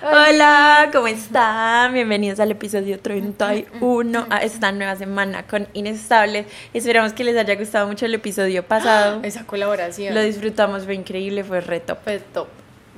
Hola, ¿cómo están? Bienvenidos al episodio 31 a esta nueva semana con Inestables. Esperamos que les haya gustado mucho el episodio pasado. Esa colaboración. Lo disfrutamos, fue increíble, fue reto. Fue top.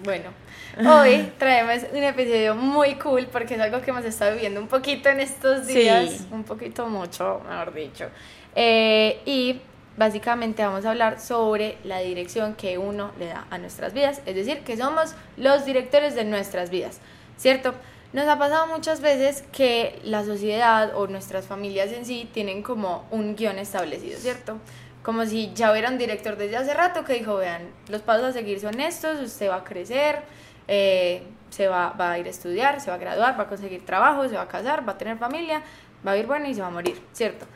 Bueno, hoy traemos un episodio muy cool porque es algo que hemos estado viviendo un poquito en estos Sí. días. Un poquito mucho, mejor dicho. Eh, y básicamente vamos a hablar sobre la dirección que uno le da a nuestras vidas. Es decir, que somos los directores de nuestras vidas. ¿Cierto? Nos ha pasado muchas veces que la sociedad o nuestras familias en sí tienen como un guion establecido, ¿cierto? Como si ya hubiera un director desde hace rato que dijo, vean, los pasos a seguir son estos, usted va a crecer, eh, se va, va a ir a estudiar, se va a graduar, va a conseguir trabajo, se va a casar, va a tener familia, va a ir bueno y se va a morir, ¿cierto?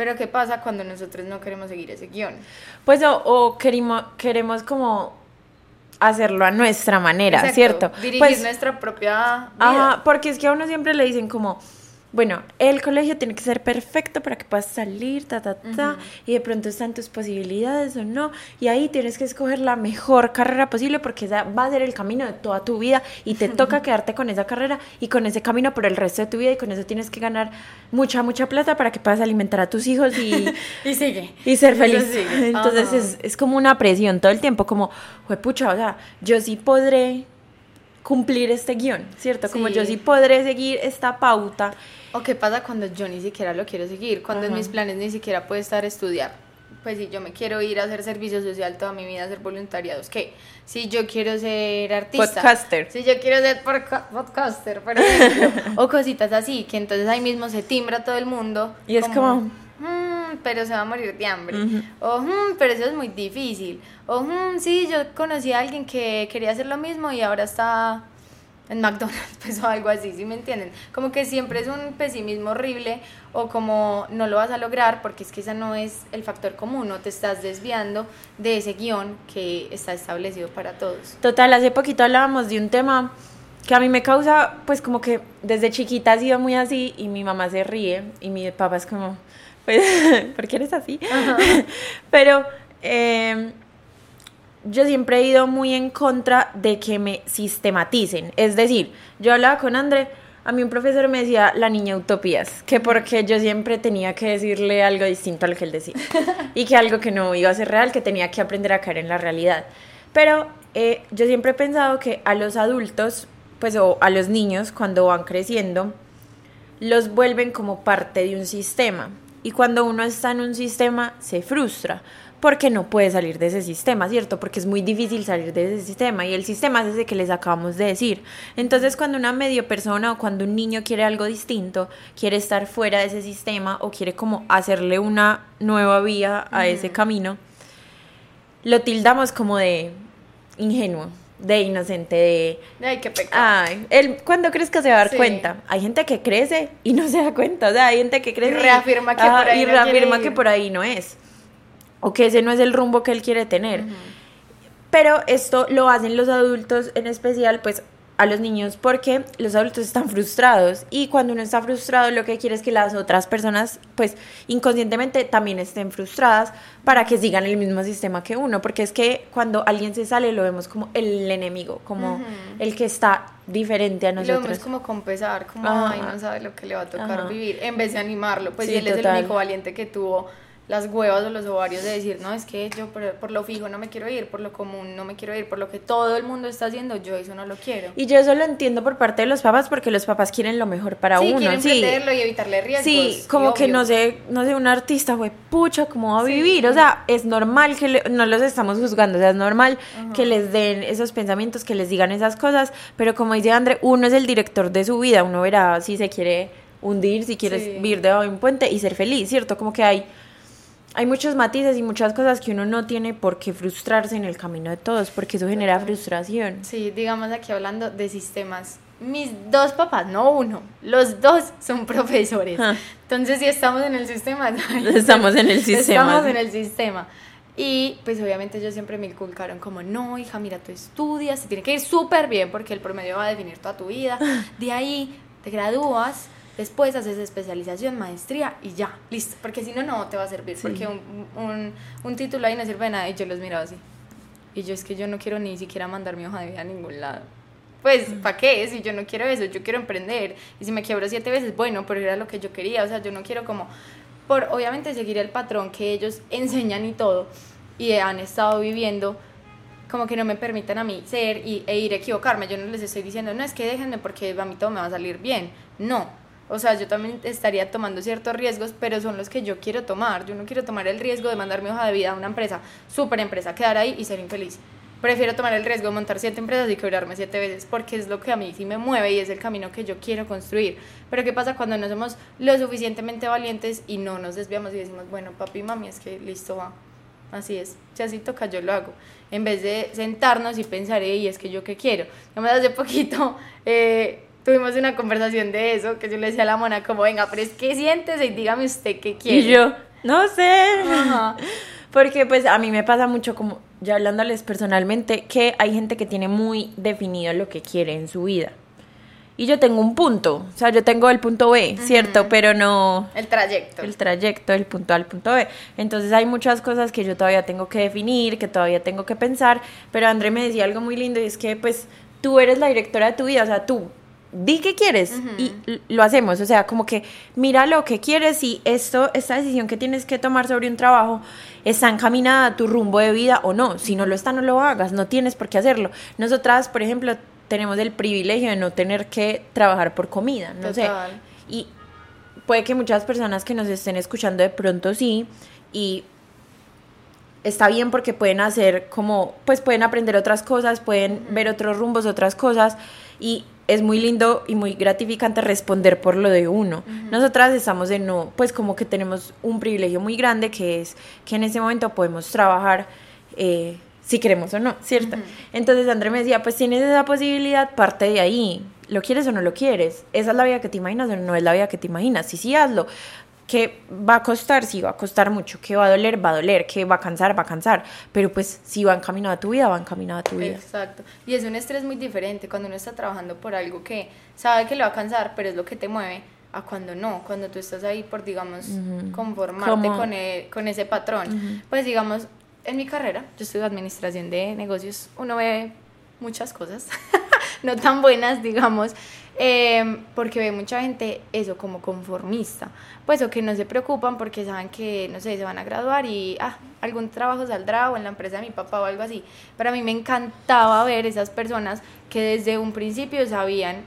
Pero ¿qué pasa cuando nosotros no queremos seguir ese guion? Pues o, o queremos, queremos como hacerlo a nuestra manera, Exacto, ¿cierto? Dirigir Pues, nuestra propia vida. Ajá, porque es que a uno siempre le dicen como, bueno, el colegio tiene que ser perfecto para que puedas salir, ta, ta, ta, y de pronto están tus posibilidades o no, y ahí tienes que escoger la mejor carrera posible porque esa va a ser el camino de toda tu vida y te toca quedarte con esa carrera y con ese camino por el resto de tu vida y con eso tienes que ganar mucha, mucha plata para que puedas alimentar a tus hijos y... Y sigue. y ser feliz. Entonces es, es como una presión todo el tiempo, como, pucha, o sea, yo sí podré cumplir este guion, ¿cierto? Como Sí. yo sí podré seguir esta pauta. ¿O qué pasa cuando yo ni siquiera lo quiero seguir? Cuando en mis planes ni siquiera puede estar estudiar. Pues si yo me quiero ir a hacer servicio social toda mi vida, a hacer voluntariados, ¿qué? Si yo quiero ser artista. Podcaster. Si yo quiero ser podcaster, por ejemplo. o cositas así, que entonces ahí mismo se timbra todo el mundo. Y es como- "Mm, pero se va a morir de hambre. O, "Mm, pero eso es muy difícil. O, "Mm, sí, yo conocí a alguien que quería hacer lo mismo y ahora está en McDonald's, pues o algo así, ¿sí me entienden? Como que siempre es un pesimismo horrible o como no lo vas a lograr porque es que ese no es el factor común, no te estás desviando de ese guion que está establecido para todos. Total, hace poquito hablábamos de un tema que a mí me causa, pues como que desde chiquita ha sido muy así y mi mamá se ríe y mi papá es como, pues, ¿por qué eres así? Pero eh, yo siempre he ido muy en contra de que me sistematicen. Es decir, yo hablaba con André, a mí un profesor me decía la niña utopías, que porque yo siempre tenía que decirle algo distinto a lo que él decía. y que algo que no iba a ser real, que tenía que aprender a caer en la realidad. Pero eh, yo siempre he pensado que a los adultos, pues o a los niños, cuando van creciendo, los vuelven como parte de un sistema. Y cuando uno está en un sistema, se frustra porque no puede salir de ese sistema, ¿cierto? Porque es muy difícil salir de ese sistema y el sistema es ese que les acabamos de decir. Entonces, cuando una medio persona o cuando un niño quiere algo distinto, quiere estar fuera de ese sistema o quiere como hacerle una nueva vía a ese camino, lo tildamos como de ingenuo, de inocente, de Ay, qué pecado. Ay, él cuando crezca se va a dar Sí. cuenta. Hay gente que crece y no se da cuenta. O sea, hay gente que crece reafirma que por ahí y no reafirma que por ahí no es. O que ese no es el rumbo que él quiere tener. Pero esto lo hacen los adultos en especial, pues a los niños, porque los adultos están frustrados. Y cuando uno está frustrado, lo que quiere es que las otras personas, pues inconscientemente también estén frustradas para que sigan el mismo sistema que uno. Porque es que cuando alguien se sale, lo vemos como el enemigo, como el que está diferente a Y lo nosotros. vemos como con pesar, como, Ajá. ay, no sabe lo que le va a tocar Ajá. vivir, en vez de animarlo. Pues Sí, y él es el único valiente que tuvo las huevas o los ovarios de decir, no, es que yo por, por lo fijo no me quiero ir, por lo común no me quiero ir, por lo que todo el mundo está haciendo, yo eso no lo quiero. Y yo eso lo entiendo por parte de los papás porque los papás quieren lo mejor para sí, uno. quieren sí. protegerlo y evitarle riesgos. Sí, como que obvio. no sé, no sé, un artista, güey, pucha, ¿cómo va a Sí. vivir? O sea, es normal que le- no los estamos juzgando, o sea, es normal que les den esos pensamientos, que les digan esas cosas, pero como dice André, uno es el director de su vida, uno verá si se quiere hundir, si quiere Sí. vivir debajo de un puente y ser feliz, ¿cierto? Como que hay hay muchos matices y muchas cosas que uno no tiene por qué frustrarse en el camino de todos, porque eso genera frustración. Sí, digamos aquí hablando de sistemas mis dos papás, no uno, los dos son profesores. Ah. Entonces, si estamos en el sistema, Estamos en el sistema. Estamos en el sistema. Y pues obviamente ellos siempre me inculcaron como, no, hija, mira, tú estudias, te tiene que ir súper bien porque el promedio va a definir toda tu vida. De ahí te gradúas, después haces especialización, maestría y ya, listo. Porque si no, no te va a servir. Sí. Porque un, un, un título ahí no sirve de nada. Y yo los miraba así. Y yo es que yo no quiero ni siquiera mandar mi hoja de vida a ningún lado. Pues, ¿para qué? Si yo no quiero eso, yo quiero emprender. Y si me quiebro siete veces, bueno, pero era lo que yo quería. O sea, yo no quiero como, por obviamente seguir el patrón que ellos enseñan y todo, y han estado viviendo, como que no me permitan a mí ser y, e ir a equivocarme. Yo no les estoy diciendo, no, es que déjenme porque a mí todo me va a salir bien. No. O sea, yo también estaría tomando ciertos riesgos, pero son los que yo quiero tomar. Yo no quiero tomar el riesgo de mandar mi hoja de vida a una empresa, súper empresa, quedar ahí y ser infeliz. Prefiero tomar el riesgo de montar siete empresas y quebrarme siete veces, porque es lo que a mí sí me mueve y es el camino que yo quiero construir. Pero ¿qué pasa cuando no somos lo suficientemente valientes y no nos desviamos y decimos, bueno, papi, mami, es que listo va? Así es, si toca, yo lo hago. En vez de sentarnos y pensar, y es que yo qué quiero. Además, hace poquito eh, tuvimos una conversación de eso, que yo le decía a la mona, como, venga, pero es que siéntese y dígame usted qué quiere. Y yo, no sé. Ajá. Porque pues a mí me pasa mucho como, ya hablándoles personalmente, que hay gente que tiene muy definido lo que quiere en su vida. Y yo tengo un punto, o sea, yo tengo el punto B, ¿cierto? Pero no El trayecto. el trayecto del punto A al punto B. Entonces hay muchas cosas que yo todavía tengo que definir, que todavía tengo que pensar, pero André me decía algo muy lindo y es que pues tú eres la directora de tu vida, o sea, tú di qué quieres y lo hacemos, o sea, como que mira lo que quieres y esto, esta decisión que tienes que tomar sobre un trabajo está encaminada a tu rumbo de vida o no, si no lo está no lo hagas, no tienes por qué hacerlo. Nosotras, por ejemplo, tenemos el privilegio de no tener que trabajar por comida, no Total. sé. Y puede que muchas personas que nos estén escuchando de pronto sí y está bien porque pueden hacer como pues pueden aprender otras cosas pueden ver otros rumbos otras cosas y es muy lindo y muy gratificante responder por lo de uno nosotras estamos de no pues como que tenemos un privilegio muy grande que es que en ese momento podemos trabajar eh, si queremos o no, ¿cierto? Entonces André me decía, pues tienes esa posibilidad, parte de ahí. ¿Lo quieres o no lo quieres? ¿Esa es la vida que te imaginas o no es la vida que te imaginas? Sí, sí, hazlo. ¿Qué va a costar? Sí, va a costar mucho. ¿Qué va a doler? Va a doler. ¿Qué va a cansar? Va a cansar. Pero pues si va encaminado a tu vida, va encaminado a tu vida. Exacto. Y es un estrés muy diferente cuando uno está trabajando por algo que sabe que le va a cansar, pero es lo que te mueve, a cuando no, cuando tú estás ahí por, digamos, conformarte Como- con, e- con ese patrón. Pues, digamos, en mi carrera, yo estudio administración de negocios, uno ve muchas cosas, no tan buenas, digamos, eh, porque ve mucha gente eso como conformista, pues o que no se preocupan porque saben que, no sé, se van a graduar y, ah, algún trabajo saldrá o en la empresa de mi papá o algo así. Pero a mí me encantaba ver esas personas que desde un principio sabían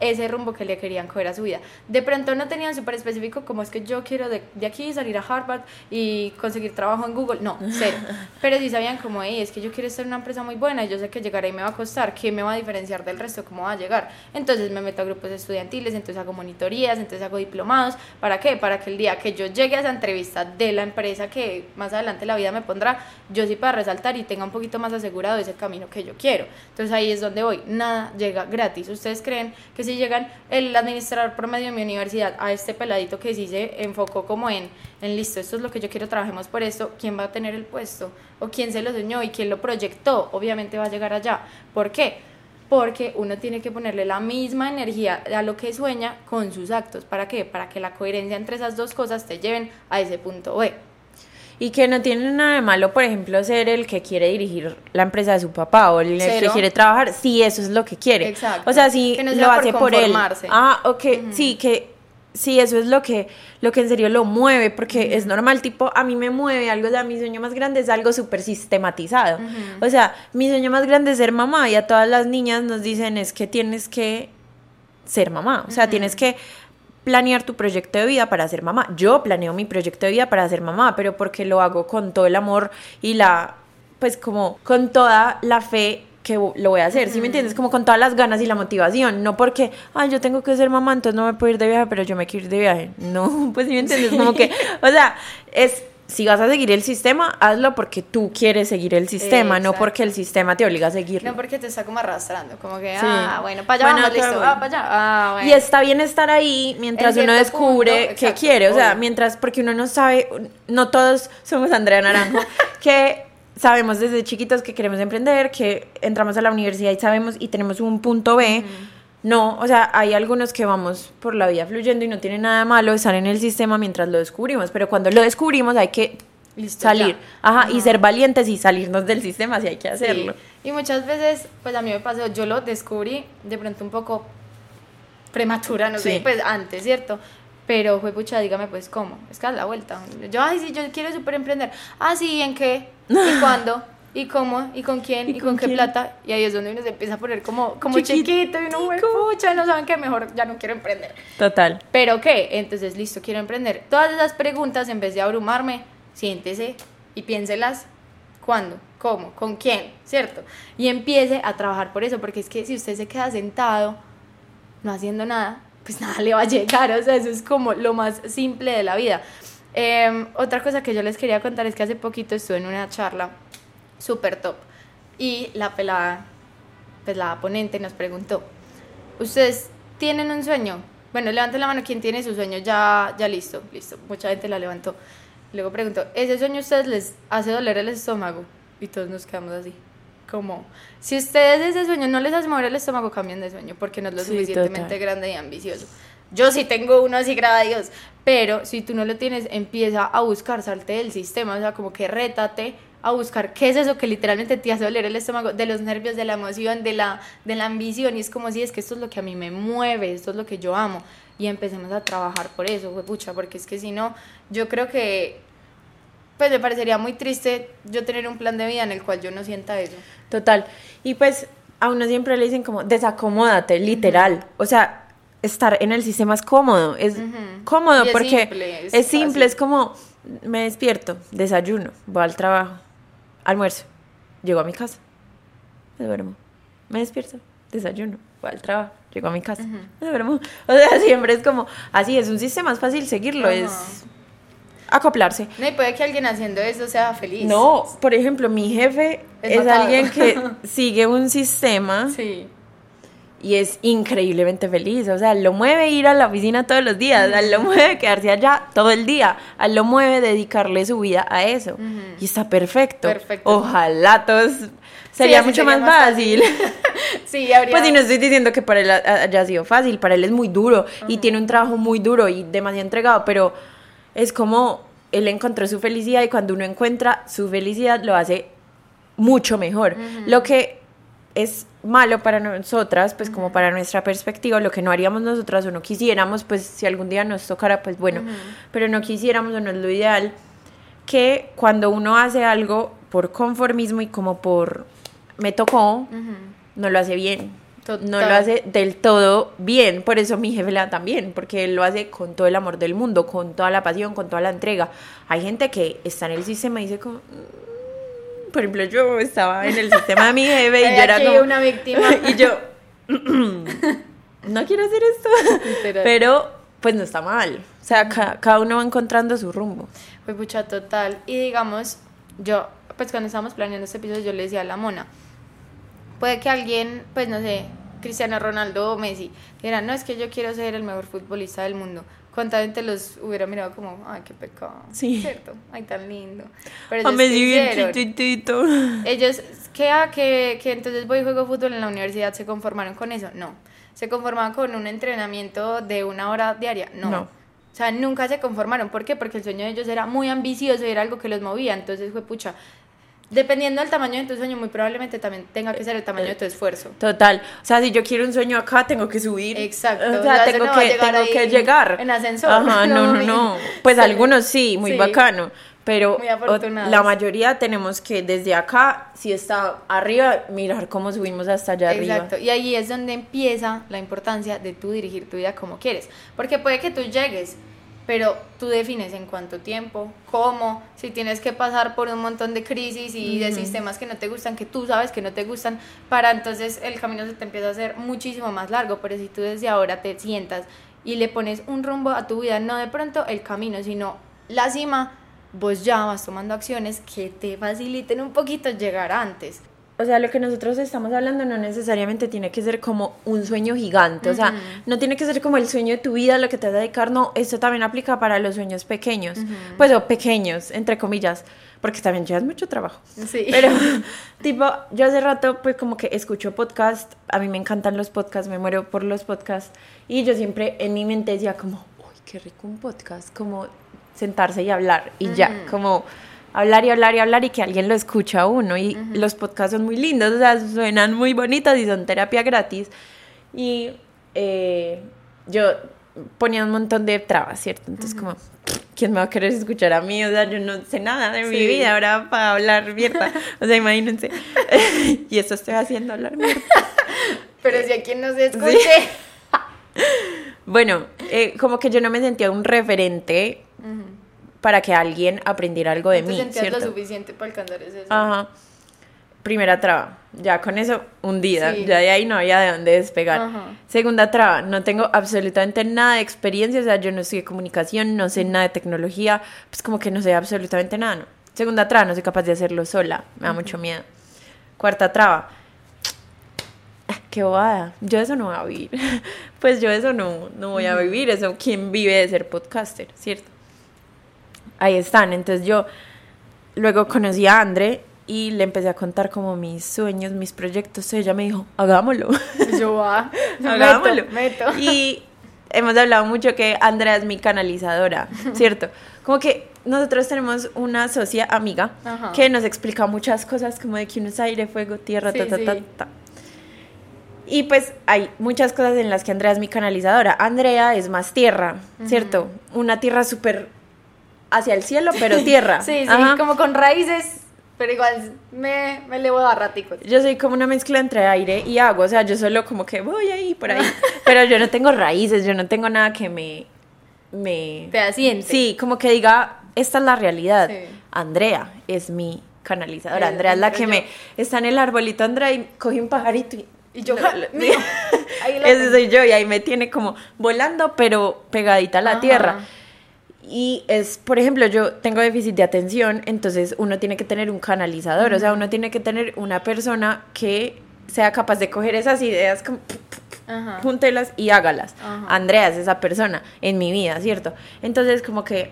ese rumbo que le querían coger a su vida. De pronto no tenían súper específico como es que yo quiero de, de aquí salir a Harvard y conseguir trabajo en Google. No, cero. Pero sí sabían como, hey, es que yo quiero estar en una empresa muy buena y yo sé que llegar ahí me va a costar. ¿Qué me va a diferenciar del resto? ¿Cómo va a llegar? Entonces me meto a grupos estudiantiles, entonces hago monitorías, entonces hago diplomados. ¿Para qué? Para que el día que yo llegue a esa entrevista de la empresa que más adelante la vida me pondrá, yo sí para resaltar y tenga un poquito más asegurado ese camino que yo quiero. Entonces ahí es donde voy. Nada llega gratis. ¿Ustedes creen que si llegan el administrador promedio de mi universidad a este peladito que sí se enfocó como en, en listo, esto es lo que yo quiero, trabajemos por esto, ¿quién va a tener el puesto? ¿O quién se lo soñó y quién lo proyectó? Obviamente va a llegar allá. ¿Por qué? Porque uno tiene que ponerle la misma energía a lo que sueña con sus actos. ¿Para qué? Para que la coherencia entre esas dos cosas te lleven a ese punto B. Y que no tiene nada de malo, por ejemplo, ser el que quiere dirigir la empresa de su papá o el que quiere trabajar, si eso es lo que quiere. Exacto. O sea, si Que no lo por hace por él. Ah, ok, sí, que sí, eso es lo que, lo que en serio lo mueve, porque es normal, tipo, a mí me mueve algo, o sea, mi sueño más grande es algo súper sistematizado. O sea, mi sueño más grande es ser mamá y a todas las niñas nos dicen es que tienes que ser mamá, o sea, tienes que planear tu proyecto de vida para ser mamá. Yo planeo mi proyecto de vida para ser mamá, pero porque lo hago con todo el amor y la, pues como con toda la fe que lo voy a hacer, ¿sí me entiendes? Como con todas las ganas y la motivación, no porque, ay, yo tengo que ser mamá, entonces no me puedo ir de viaje, pero yo me quiero ir de viaje. No, pues ¿sí me entiendes? Como que, o sea, es si vas a seguir el sistema, hazlo porque tú quieres seguir el sistema, no porque el sistema te obliga a seguirlo. No porque te está como arrastrando, como que, Sí. ah, bueno, para allá Bueno, vamos, listo, ah, para allá, ah, bueno. Y está bien estar ahí mientras En uno descubre punto, qué exacto, quiere. O sea, mientras, porque uno no sabe, no todos somos Andrea Naranjo, que sabemos desde chiquitos que queremos emprender, que entramos a la universidad y sabemos y tenemos un punto B. No, o sea, hay algunos que vamos por la vida fluyendo y no tiene nada de malo estar en el sistema mientras lo descubrimos, pero cuando lo descubrimos hay que Listo, salir, ajá, y ser valientes y salirnos del sistema si hay que hacerlo. Sí. Y muchas veces, pues a mí me pasó, yo lo descubrí de pronto un poco prematura, no sé, pues antes, ¿cierto? Pero fue pucha, dígame pues cómo, es que a la vuelta. Yo, ay, sí, yo quiero súper emprender. Ah, sí, ¿en qué? ¿Y cuándo? ¿Y cómo? ¿Y con quién? ¿Y ¿Y, con con, qué quién? plata? Y ahí es donde uno se empieza a poner como, como chiquito y uno, "Jue pucha, no saben que mejor ya no quiero emprender. Total. ¿Pero qué? Entonces, listo, quiero emprender. Todas esas preguntas, en vez de abrumarme, siéntese y piénselas. ¿Cuándo? ¿Cómo? ¿Con quién? ¿Cierto? Y empiece a trabajar por eso, porque es que si usted se queda sentado, no haciendo nada, pues nada le va a llegar. O sea, eso es como lo más simple de la vida. Eh, otra cosa que yo les quería contar es que hace poquito estuve en una charla súper top y la pelada, pues la ponente nos preguntó, ¿ustedes tienen un sueño? Bueno, levanten la mano quien tiene su sueño ya, ya listo, listo. Mucha gente la levantó. Luego preguntó, ¿ese sueño a ustedes les hace doler el estómago? Y todos nos quedamos así. Como, si ustedes ese sueño no les hace mover el estómago, cambien de sueño, porque no es lo Sí, suficientemente total. grande y ambicioso. Yo sí tengo uno así, graba Dios, pero si tú no lo tienes, empieza a buscar, salte del sistema, o sea, como que rétate a buscar qué es eso que literalmente te hace doler el estómago, de los nervios, de la emoción, de la, de la ambición, y es como si es que esto es lo que a mí me mueve, esto es lo que yo amo, y empecemos a trabajar por eso, pucha, porque es que si no, yo creo que, pues me parecería muy triste yo tener un plan de vida en el cual yo no sienta eso. Total. Y pues a uno siempre le dicen como, desacomódate, literal. O sea, estar en el sistema es cómodo. Es cómodo es porque simple, es es simple, es como, me despierto, desayuno, voy al trabajo, almuerzo, llego a mi casa, me duermo, me despierto, desayuno, voy al trabajo, llego a mi casa, me duermo. O sea, siempre es como, así es un sistema, es fácil seguirlo, es acoplarse. No, y puede que alguien haciendo eso sea feliz. No, por ejemplo, mi jefe Es es, alguien que sigue un sistema Sí. Y es increíblemente feliz. O sea, él lo mueve ir a la oficina todos los días, él lo mueve quedarse allá todo el día, lo mueve dedicarle su vida a eso. Y está perfecto. Perfecto. Ojalá todos sería mucho sería más más fácil. Sí, habría... Pues y no estoy diciendo que para él ha- haya sido fácil, para él es muy duro y tiene un trabajo muy duro y demasiado entregado, pero es como él encontró su felicidad y cuando uno encuentra su felicidad lo hace mucho mejor. Lo que es malo para nosotras, pues como para nuestra perspectiva, lo que no haríamos nosotras o no quisiéramos, pues si algún día nos tocara, pues bueno, pero no quisiéramos o no es lo ideal, que cuando uno hace algo por conformismo y como por me tocó, no lo hace bien. No lo hace del todo bien. Por eso mi jefe tan bien, porque él lo hace con todo el amor del mundo, con toda la pasión, con toda la entrega. Hay gente que está en el sistema y dice como... Por ejemplo, yo estaba en el sistema de mi jefe y yo era como... una víctima. y yo... no quiero hacer esto. Literal. Pero pues no está mal. O sea, ca- cada uno va encontrando su rumbo. Fue pucha total. Y digamos, yo, pues cuando estábamos planeando este episodio, yo le decía a la mona, puede que alguien, pues no sé, Cristiano Ronaldo o Messi, dijera, no, es que yo quiero ser el mejor futbolista del mundo. ¿Cuánta gente los hubiera mirado como, ay, qué pecado? Sí. ¿Cierto? Ay, tan lindo. Pero ellos, mí ¿qué sí bien chiquitito. Ellos, ¿qué? Ah, que, que entonces voy y juego fútbol en la universidad, ¿se conformaron con eso? No. ¿Se conformaban con un entrenamiento de una hora diaria? No. No. O sea, nunca se conformaron. ¿Por qué? Porque el sueño de ellos era muy ambicioso y era algo que los movía. Entonces fue pucha. Dependiendo del tamaño de tu sueño, muy probablemente también tenga que ser el tamaño de tu esfuerzo. Total. O sea, si yo quiero un sueño acá, tengo que subir. Exacto. O O sea, tengo, no que, llegar tengo que llegar. en ascensor. Ajá, no, No, no. Pues sí. algunos sí, muy Sí. bacano. Pero la mayoría tenemos que desde acá, si está arriba, mirar cómo subimos hasta allá Exacto, arriba. y ahí es donde empieza la importancia de tú dirigir tu vida como quieres, porque puede que tú llegues, pero tú defines en cuánto tiempo, cómo, si tienes que pasar por un montón de crisis y de sistemas que no te gustan, que tú sabes que no te gustan, para entonces el camino se te empieza a hacer muchísimo más largo, pero si tú desde ahora te sientas y le pones un rumbo a tu vida, no de pronto el camino, sino la cima, vos ya vas tomando acciones que te faciliten un poquito llegar antes. O sea, lo que nosotros estamos hablando no necesariamente tiene que ser como un sueño gigante, o sea, no tiene que ser como el sueño de tu vida, lo que te vas a dedicar, no, esto también aplica para los sueños pequeños, pues o pequeños, entre comillas, porque también llevas mucho trabajo. Sí. Pero, tipo, yo hace rato, pues como que escucho podcast, a mí me encantan los podcasts, me muero por los podcasts, y yo siempre en mi mente decía como, uy, qué rico un podcast, como sentarse y hablar, y ya, como hablar y hablar y hablar y que alguien lo escucha a uno. Y los podcasts son muy lindos, o sea, suenan muy bonitos y son terapia gratis. Y eh, yo ponía un montón de trabas, ¿cierto? Entonces, como, ¿quién me va a querer escuchar a mí? O sea, yo no sé nada de mi vida ahora para hablar mierda. O sea, imagínense. y eso estoy haciendo, hablar mierda. Pero si a quien no se escuche. bueno, eh, como que yo no me sentía un referente para que alguien aprendiera algo de mí. ¿cierto? lo suficiente para alcanzar ese Ajá. Primera traba, ya con eso hundida, Sí. ya de ahí no había de dónde despegar. Ajá. Segunda traba, no tengo absolutamente nada de experiencia, o sea, yo no estudié comunicación, no sé nada de tecnología, pues como que no sé absolutamente nada, ¿no? Segunda traba, no soy capaz de hacerlo sola, me da mucho miedo. Cuarta traba, qué bobada, yo eso no voy a vivir. pues yo eso no, no voy a vivir, eso, ¿quién vive de ser podcaster, cierto? Ahí están, entonces yo luego conocí a Andre y le empecé a contar como mis sueños, mis proyectos, ella me dijo, hagámoslo. Yo va. Hagámoslo. Meto, meto. Y hemos hablado mucho que Andrea es mi canalizadora, ¿cierto? Como que nosotros tenemos una socia amiga Ajá. que nos explica muchas cosas como de que uno es aire, fuego, tierra, Sí, ta, ta, ta, sí. ta. Y pues hay muchas cosas en las que Andrea es mi canalizadora. Andrea es más tierra, ¿cierto? Una tierra súper hacia el cielo, pero tierra. Sí, sí, Ajá. como con raíces, pero igual me, me elevo a raticos. Yo soy como una mezcla entre aire y agua, o sea, yo solo como que voy ahí, por ahí. Pero yo no tengo raíces, yo no tengo nada que me... me... Te asiente. Sí, como que diga, esta es la realidad. Sí. Andrea es mi canalizadora. Andrea es la que yo. me... Está en el arbolito, Andrea, y coge un pajarito y... Y yo, Lo- lo- mío. Ahí Ese soy yo y ahí me tiene como volando, pero pegadita a la Ajá. tierra. Y es, por ejemplo, yo tengo déficit de atención, entonces uno tiene que tener un canalizador, o sea, uno tiene que tener una persona que sea capaz de coger esas ideas, como, Ajá. júntelas y hágalas. Ajá. Andrea es esa persona en mi vida, ¿cierto? Entonces, como que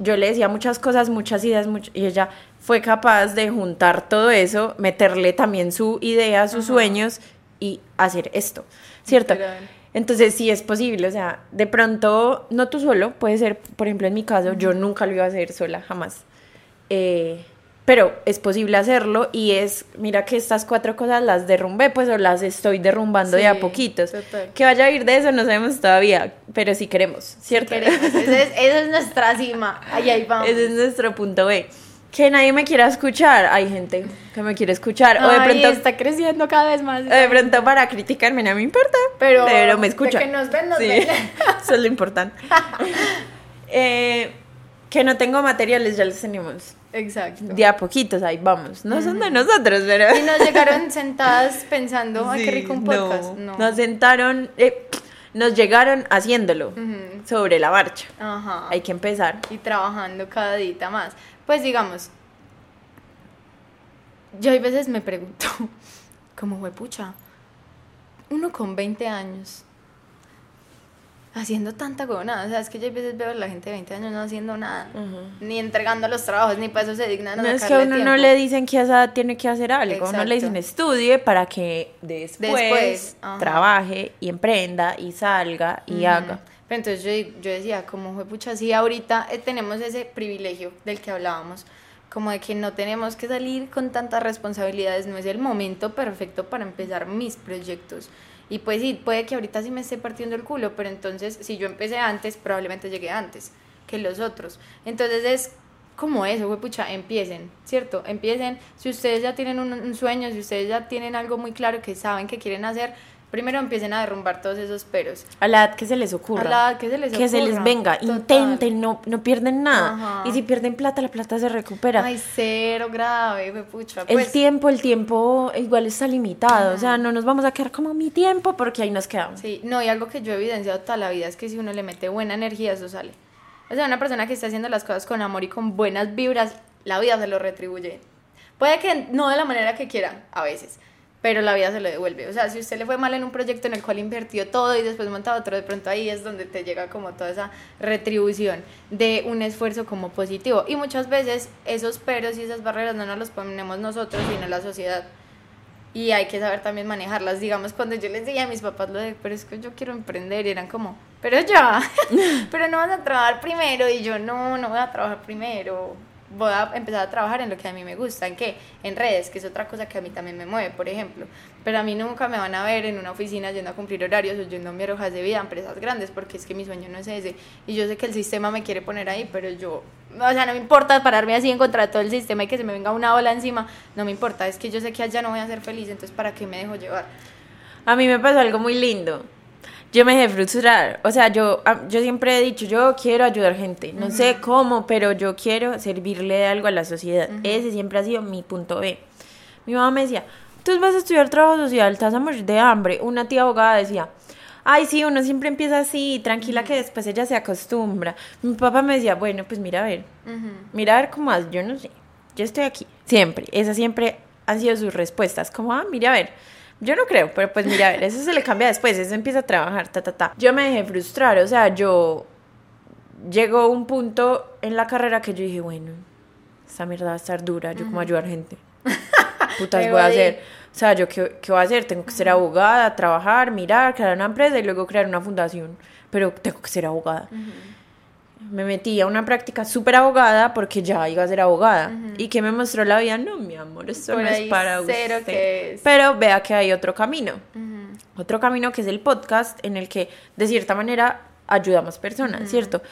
yo le decía muchas cosas, muchas ideas, much- y ella fue capaz de juntar todo eso, meterle también su idea, sus sueños y hacer esto, ¿cierto? Literal. Entonces sí es posible, o sea, de pronto, no tú solo, puede ser, por ejemplo, en mi caso, yo nunca lo iba a hacer sola, jamás. Eh, pero es posible hacerlo y es, mira que estas cuatro cosas las derrumbé, pues o las estoy derrumbando de a Sí, poquitos. total. Que vaya a ir de eso no sabemos todavía, pero sí queremos, ¿cierto? Queremos. Esa es, es nuestra cima. Ahí, ahí vamos. Ese es nuestro punto B. Que nadie me quiera escuchar, hay gente que me quiere escuchar, o de Ay, pronto... está creciendo cada vez más. o de pronto para criticarme no me importa, Pero pero me de escuchan. que nos ven, nos Sí, ven. eso es lo importante. Eh, que no tengo materiales, ya los tenemos. Exacto. De a poquitos, ahí vamos. No son de nosotros, pero... Y nos llegaron sentadas pensando, ay, qué Sí, rico un podcast. No. Nos sentaron, eh, nos llegaron haciéndolo sobre la marcha. Ajá. Hay que empezar. y trabajando cada día más. Pues digamos, yo a veces me pregunto, ¿cómo fue pucha? Uno con 20 años, haciendo tanta huevonada. O sea, es que yo a veces veo a la gente de 20 años no haciendo nada, ni entregando los trabajos, ni para eso se dignan a No es que a uno no le dicen que esa tiene que hacer algo, no le dicen Exacto. estudie para que después, trabaje y emprenda y salga y haga. Pero entonces yo, yo decía, como fue pucha, sí, ahorita eh, tenemos ese privilegio del que hablábamos, como de que no tenemos que salir con tantas responsabilidades, no es el momento perfecto para empezar mis proyectos. Y pues sí, puede que ahorita sí me esté partiendo el culo, pero entonces si yo empecé antes, probablemente llegué antes que los otros. Entonces es como eso, fue pucha, empiecen, ¿cierto? Empiecen, si ustedes ya tienen un sueño, si ustedes ya tienen algo muy claro que saben que quieren hacer, primero empiecen a derrumbar todos esos peros. A la edad que se les ocurra. A la edad que se les que se les ocurra, venga, total. intenten, no, no pierden nada. Ajá. Y si pierden plata, la plata se recupera. Ay, cero grave, fue pucha. el Pues, tiempo, el tiempo igual está limitado. O sea, no nos vamos a quedar como mi tiempo porque ahí nos quedamos. Sí, no, y algo que yo he evidenciado toda la vida es que si uno le mete buena energía, eso sale. O sea, una persona que está haciendo las cosas con amor y con buenas vibras, la vida se lo retribuye. Puede que no de la manera que quiera, a veces, pero la vida se lo devuelve. O sea, si usted le fue mal en un proyecto en el cual invirtió todo y después monta otro, de pronto ahí es donde te llega como toda esa retribución de un esfuerzo como positivo. Y muchas veces esos peros y esas barreras no nos los ponemos nosotros, sino la sociedad. Y hay que saber también manejarlas. Digamos, cuando yo les decía a mis papás lo de, pero es que yo quiero emprender, y eran como, pero ya, pero no vas a trabajar primero. Y yo, no, no voy a trabajar primero voy a empezar a trabajar en lo que a mí me gusta, ¿en qué? En redes, que es otra cosa que a mí también me mueve, por ejemplo. Pero a mí nunca me van a ver en una oficina yendo a cumplir horarios o yendo a mi hojas de vida a empresas grandes, porque es que mi sueño no es ese. Y yo sé que el sistema me quiere poner ahí, pero yo, o sea, no me importa pararme así en contra de todo el sistema y que se me venga una ola encima, no me importa, es que yo sé que allá no voy a ser feliz, entonces ¿para qué me dejo llevar? A mí me pasó algo muy lindo yo me dejé frustrar. O sea, yo, ah, yo siempre he dicho, yo quiero ayudar gente. No sé cómo, pero yo quiero servirle de algo a la sociedad. Ese siempre ha sido mi punto B. Mi mamá me decía, tú vas a estudiar trabajo social, estás a morir de hambre. Una tía abogada decía, ay, sí, uno siempre empieza así, tranquila que después ella se acostumbra. Mi papá me decía, bueno, pues mira a ver, mira a ver cómo más, yo no sé, yo estoy aquí, siempre. Esas siempre han sido sus respuestas, como, ah, mira a ver yo no creo, pero pues mira, a ver, eso se le cambia después, eso empieza a trabajar, ta, ta, ta. Yo me dejé frustrar, o sea, yo llegó un punto en la carrera que yo dije, bueno, esta mierda va a estar dura, yo como ayudar gente. Putas voy a hacer. O sea, yo qué, qué voy a hacer? Tengo que ser abogada, trabajar, mirar, crear una empresa y luego crear una fundación, pero tengo que ser abogada me metí a una práctica súper abogada porque ya iba a ser abogada. ¿Y que me mostró la vida? No, mi amor, eso no es para usted. Que Pero vea que hay otro camino. Otro camino que es el podcast en el que de cierta manera ayudamos personas, ¿cierto?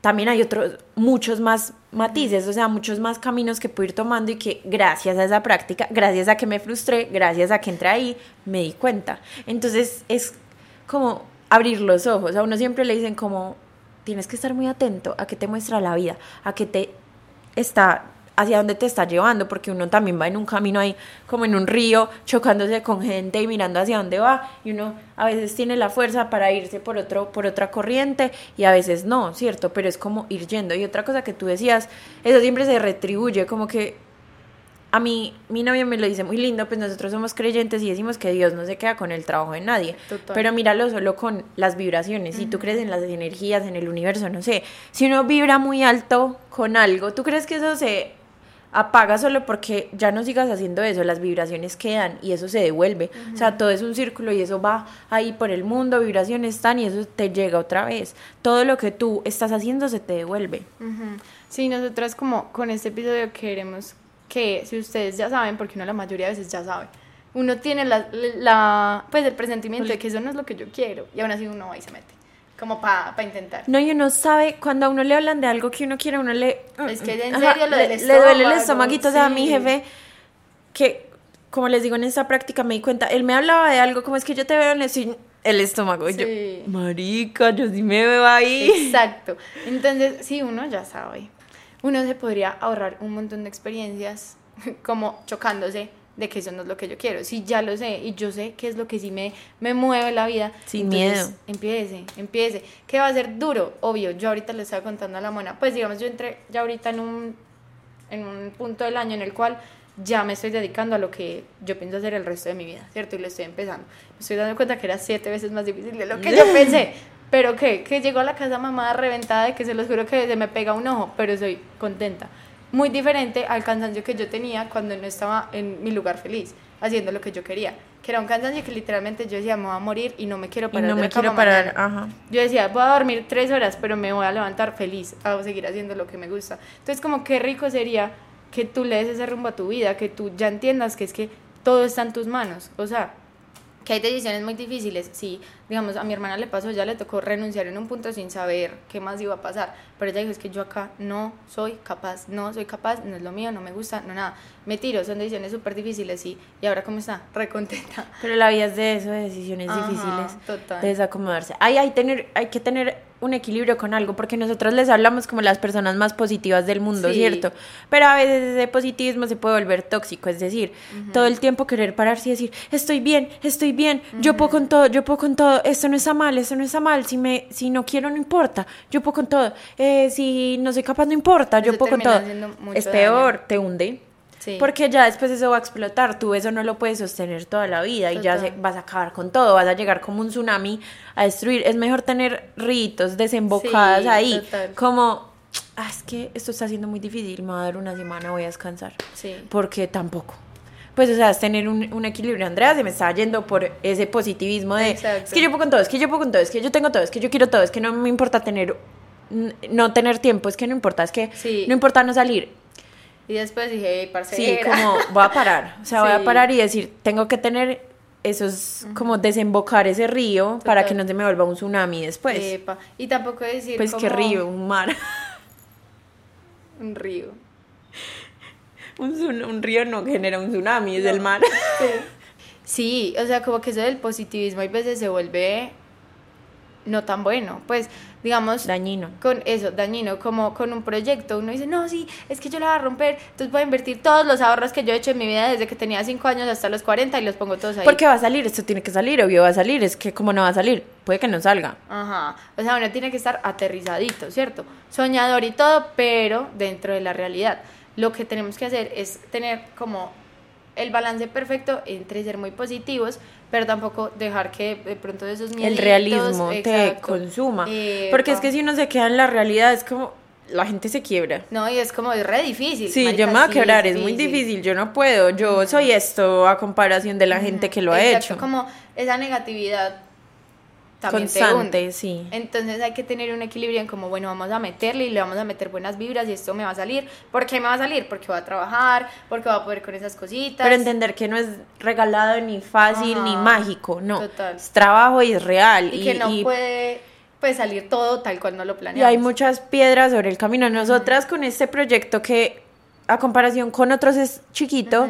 También hay otros, muchos más matices, o sea, muchos más caminos que puedo ir tomando y que gracias a esa práctica, gracias a que me frustré, gracias a que entré ahí, me di cuenta. Entonces es como abrir los ojos. A uno siempre le dicen como, tienes que estar muy atento a qué te muestra la vida, a qué te está hacia dónde te está llevando, porque uno también va en un camino ahí, como en un río, chocándose con gente y mirando hacia dónde va, y uno a veces tiene la fuerza para irse por, otro, por otra corriente y a veces no, ¿cierto? Pero es como ir yendo. Y otra cosa que tú decías, eso siempre se retribuye, como que a mí, mi novio me lo dice muy lindo, pues nosotros somos creyentes y decimos que Dios no se queda con el trabajo de nadie. Pero míralo solo con las vibraciones. Si tú crees en las energías, en el universo, no sé. Si uno vibra muy alto con algo, ¿tú crees que eso se apaga solo porque ya no sigas haciendo eso? Las vibraciones quedan y eso se devuelve. O sea, todo es un círculo y eso va ahí por el mundo, vibraciones están y eso te llega otra vez. Todo lo que tú estás haciendo se te devuelve. Sí, nosotras como con este episodio queremos que si ustedes ya saben, porque uno la mayoría de veces ya sabe, uno tiene la, la pues el presentimiento de que eso no es lo que yo quiero y aún así uno va y se mete como para pa intentar. No, y uno sabe, cuando a uno le hablan de algo que uno quiere, uno le... Es que en serio lo le, del le duele el estomaguito, o sea, a mi jefe, que como les digo en esta práctica me di cuenta, él me hablaba de algo, como es que yo te veo en el, el estómago, y yo, marica, yo sí me veo ahí. Exacto, entonces sí, uno ya sabe uno se podría ahorrar un montón de experiencias como chocándose de que eso no es lo que yo quiero. Si ya lo sé y yo sé qué es lo que sí me, me mueve la vida, sin miedo. Empiece, empiece. ¿Qué va a ser duro? Obvio, yo ahorita le estaba contando a la mona, pues digamos, yo entré ya ahorita en un, en un punto del año en el cual ya me estoy dedicando a lo que yo pienso hacer el resto de mi vida, ¿cierto? Y lo estoy empezando. Me estoy dando cuenta que era siete veces más difícil de lo que yo pensé. Pero qué, que llegó a la casa mamá reventada de que se los juro que se me pega un ojo, pero soy contenta. Muy diferente al cansancio que yo tenía cuando no estaba en mi lugar feliz, haciendo lo que yo quería. Que era un cansancio que literalmente yo decía, me voy a morir y no me quiero parar. Y no me quiero parar, ajá. Yo decía, voy a dormir tres horas, pero me voy a levantar feliz, a seguir haciendo lo que me gusta. Entonces, como qué rico sería que tú le des ese rumbo a tu vida, que tú ya entiendas que es que todo está en tus manos. O sea, que hay decisiones muy difíciles, sí, digamos, a mi hermana le pasó, ya le tocó renunciar en un punto sin saber qué más iba a pasar, pero ella dijo, es que yo acá no soy capaz, no soy capaz, no es lo mío, no me gusta, no nada, me tiro, son decisiones súper difíciles, sí, y ahora cómo está, recontenta. Pero la vida es de eso, de decisiones difíciles, total. de desacomodarse. Hay, hay, tener, hay que tener un equilibrio con algo, porque nosotros les hablamos como las personas más positivas del mundo, Sí. ¿cierto? Pero a veces ese positivismo se puede volver tóxico, es decir, todo el tiempo querer pararse y decir, estoy bien, estoy bien, yo puedo con todo, yo puedo con todo, esto no está mal, esto no está mal, si, me, si no quiero no importa, yo puedo con todo, Eh, si no soy capaz no importa, yo puedo con todo. Es peor, daño. te hunde. Sí. Porque ya después eso va a explotar, tú eso no lo puedes sostener toda la vida y ya Total. se- vas a acabar con todo, vas a llegar como un tsunami a destruir. Es mejor tener ritos desembocadas Sí, ahí, total. como, "Ah, es que esto está siendo muy difícil, me va a dar una semana, voy a descansar. Sí. Porque tampoco. Pues, o sea, es tener un, un equilibrio. Andrea se me está yendo por ese positivismo de, Exacto. es que yo puedo con todo, es que yo puedo con todo, es que yo tengo todo, es que yo quiero todo, es que no me importa tener, no tener tiempo, es que no importa, es que Sí. no importa no salir. Y después dije, hey, Sí, como voy a parar. O sea, voy a Sí. parar y decir, tengo que tener esos, como desembocar ese río para que no se me vuelva un tsunami después. Epa. Y tampoco decir pues qué como río, un mar. Un río. un, río no genera un tsunami, es el mar. Sí, o sea, como que eso del positivismo hay veces se vuelve no tan bueno. Pues, digamos, Dañino. con eso, dañino, como con un proyecto, uno dice, no, sí, es que yo la voy a romper, entonces voy a invertir todos los ahorros que yo he hecho en mi vida desde que tenía 5 años hasta los 40 y los pongo todos ahí. Porque va a salir, esto tiene que salir, obvio va a salir, es que como no va a salir, puede que no salga. Ajá, o sea, uno tiene que estar aterrizadito, ¿cierto? Soñador y todo, pero dentro de la realidad. Lo que tenemos que hacer es tener como el balance perfecto entre ser muy positivos, pero tampoco dejar que de pronto esos el mieditos, realismo te consuma. epa. Porque es que si uno se queda en la realidad, es como la gente se quiebra. No, y es como, es re difícil. Sí, marica, yo me voy a sí, quebrar, es muy difícil, yo no puedo, yo soy esto a comparación de la gente que lo ha Exacto, hecho. como esa negatividad también te Constante, hunde. sí. Entonces hay que tener un equilibrio en como, bueno, vamos a meterle y le vamos a meter buenas vibras y esto me va a salir. ¿Por qué me va a salir? Porque voy a trabajar, porque voy a poder con esas cositas. Pero entender que no es regalado ni fácil ni mágico, no. total. Es trabajo y es real. y, que no y- puede pues, salir todo tal cual no lo y planeamos. hay muchas piedras sobre el camino. Nosotras con este proyecto que a comparación con otros es chiquito,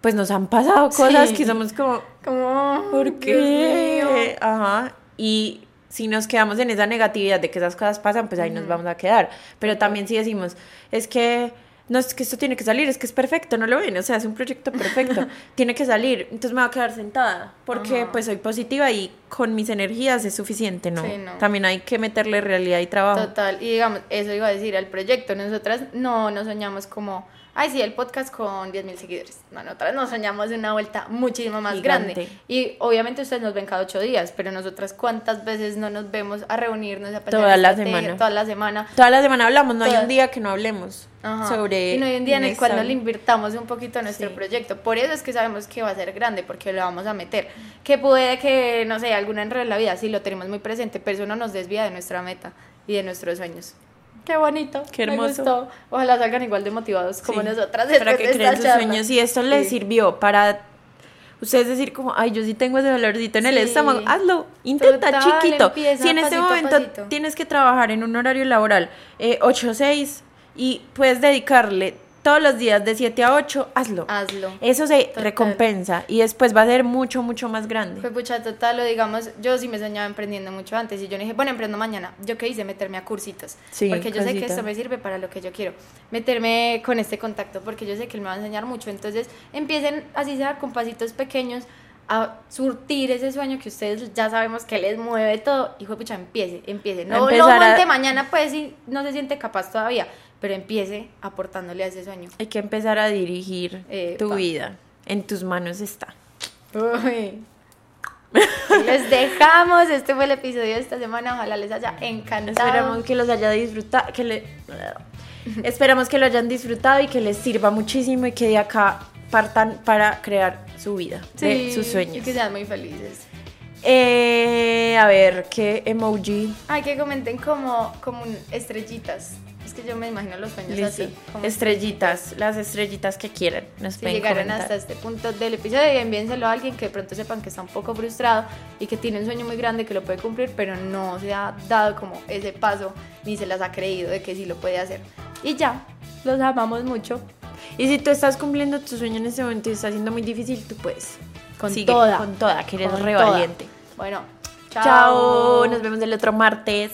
pues nos han pasado cosas Sí. que somos como, Como, ¿por qué? Ajá. Y si nos quedamos en esa negatividad de que esas cosas pasan, pues ahí nos vamos a quedar. Pero también si decimos, es que no es que esto tiene que salir, es que es perfecto, no lo ven, o sea, es un proyecto perfecto, tiene que salir, entonces me voy a quedar sentada, porque Ajá. pues soy positiva y con mis energías es suficiente, ¿no? Sí, no. También hay que meterle realidad y trabajo. Total, y digamos, eso iba a decir al proyecto, nosotras no nos soñamos como, ay sí, el podcast con 10.000 seguidores, no, nosotras nos soñamos de una vuelta muchísimo más Gigante. grande, y obviamente ustedes nos ven cada ocho días, pero nosotras cuántas veces no nos vemos a reunirnos, a Toda la semana. toda la semana, Toda la semana hablamos, no hay un día que no hablemos Ajá. sobre... y no hay un día en el cual no le invirtamos un poquito a nuestro Sí. proyecto. Por eso es que sabemos que va a ser grande, porque lo vamos a meter. Que puede que, no sé, algún enredo en la vida, sí lo tenemos muy presente, pero eso no nos desvía de nuestra meta y de nuestros sueños. Qué bonito. Qué Me hermoso. gustó. Ojalá salgan igual de motivados como Sí. nosotras. para que creen sus sueños y esto les Sí. sirvió para ustedes decir como, ay, yo sí tengo ese dolorcito en el estómago, hazlo, intenta Total, chiquito. Si en este momento pasito. tienes que trabajar en un horario laboral eh, 8 o 6 y puedes dedicarle todos los días de 7 a 8, hazlo. Hazlo. Eso se Total. recompensa y después va a ser mucho, mucho más grande. Fue pucha total, o digamos, yo sí me soñaba emprendiendo mucho antes y yo no dije, bueno, emprendo mañana. Yo qué hice, meterme a cursitos. Sí, porque yo sé que esto me sirve para lo que yo quiero. Meterme con este contacto porque yo sé que él me va a enseñar mucho. Entonces, empiecen, así sea, con pasitos pequeños a surtir ese sueño que ustedes ya sabemos que les mueve todo. Hijo de pucha, empiece, empiece. No lo a- aguante mañana, pues si no se siente capaz todavía, pero empiece aportándole a ese sueño. Hay que empezar a dirigir tu Epa. vida. En tus manos está. Uy. Les dejamos. Este fue el episodio de esta semana. Ojalá les haya encantado. Esperamos que los haya disfrutado, que le... Esperamos que lo hayan disfrutado y que les sirva muchísimo y que de acá partan para crear su vida, de Sí, sus Y sueños. que sean muy felices. Eh, a ver, ¿qué emoji? Ay, que comenten como, como estrellitas. Es que yo me imagino los sueños Listo. así. como Estrellitas, las estrellitas que quieran. Nos Si llegaron comentar. hasta este punto del episodio y envíenselo a alguien que de pronto sepan que está un poco frustrado y que tiene un sueño muy grande que lo puede cumplir, pero no se ha dado como ese paso ni se las ha creído de que sí lo puede hacer. Y ya, los amamos mucho. Y si tú estás cumpliendo tu sueño en este momento y está siendo muy difícil, tú puedes. Con Sigue, toda. Con toda, que eres Con re toda. valiente. Bueno, Chao. Nos vemos el otro martes.